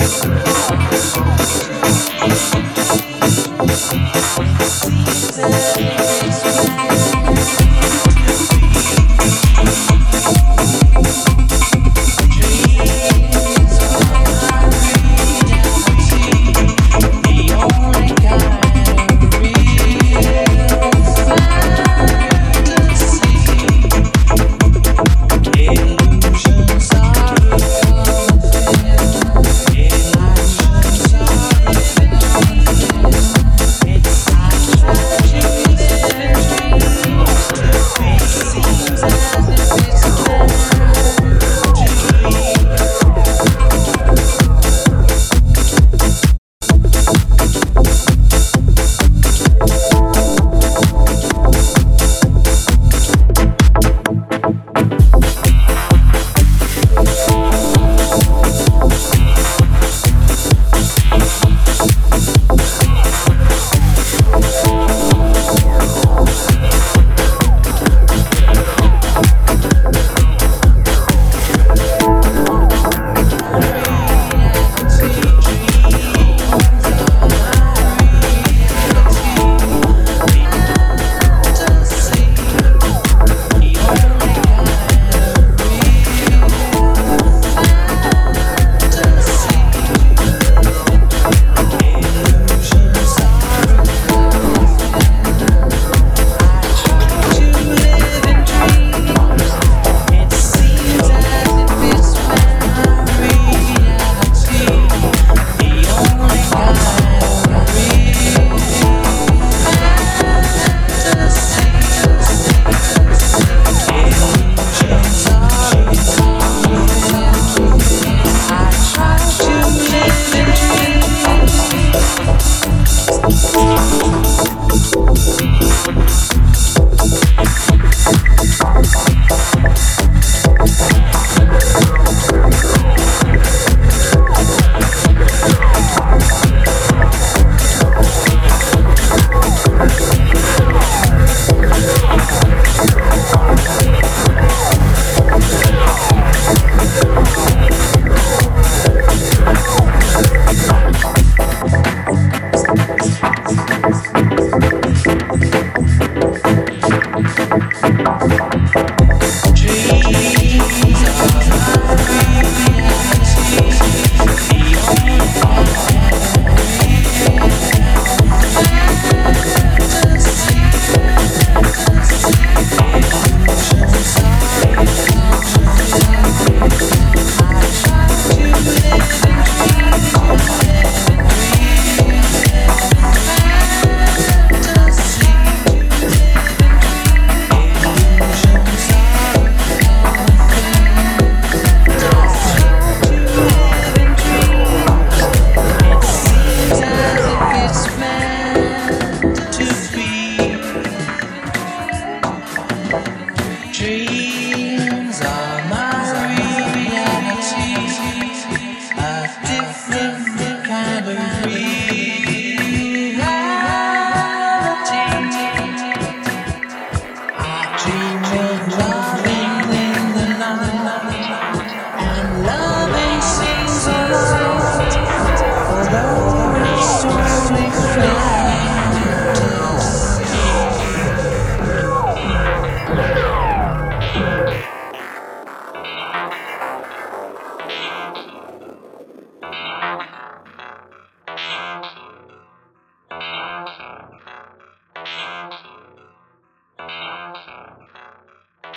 house. tree.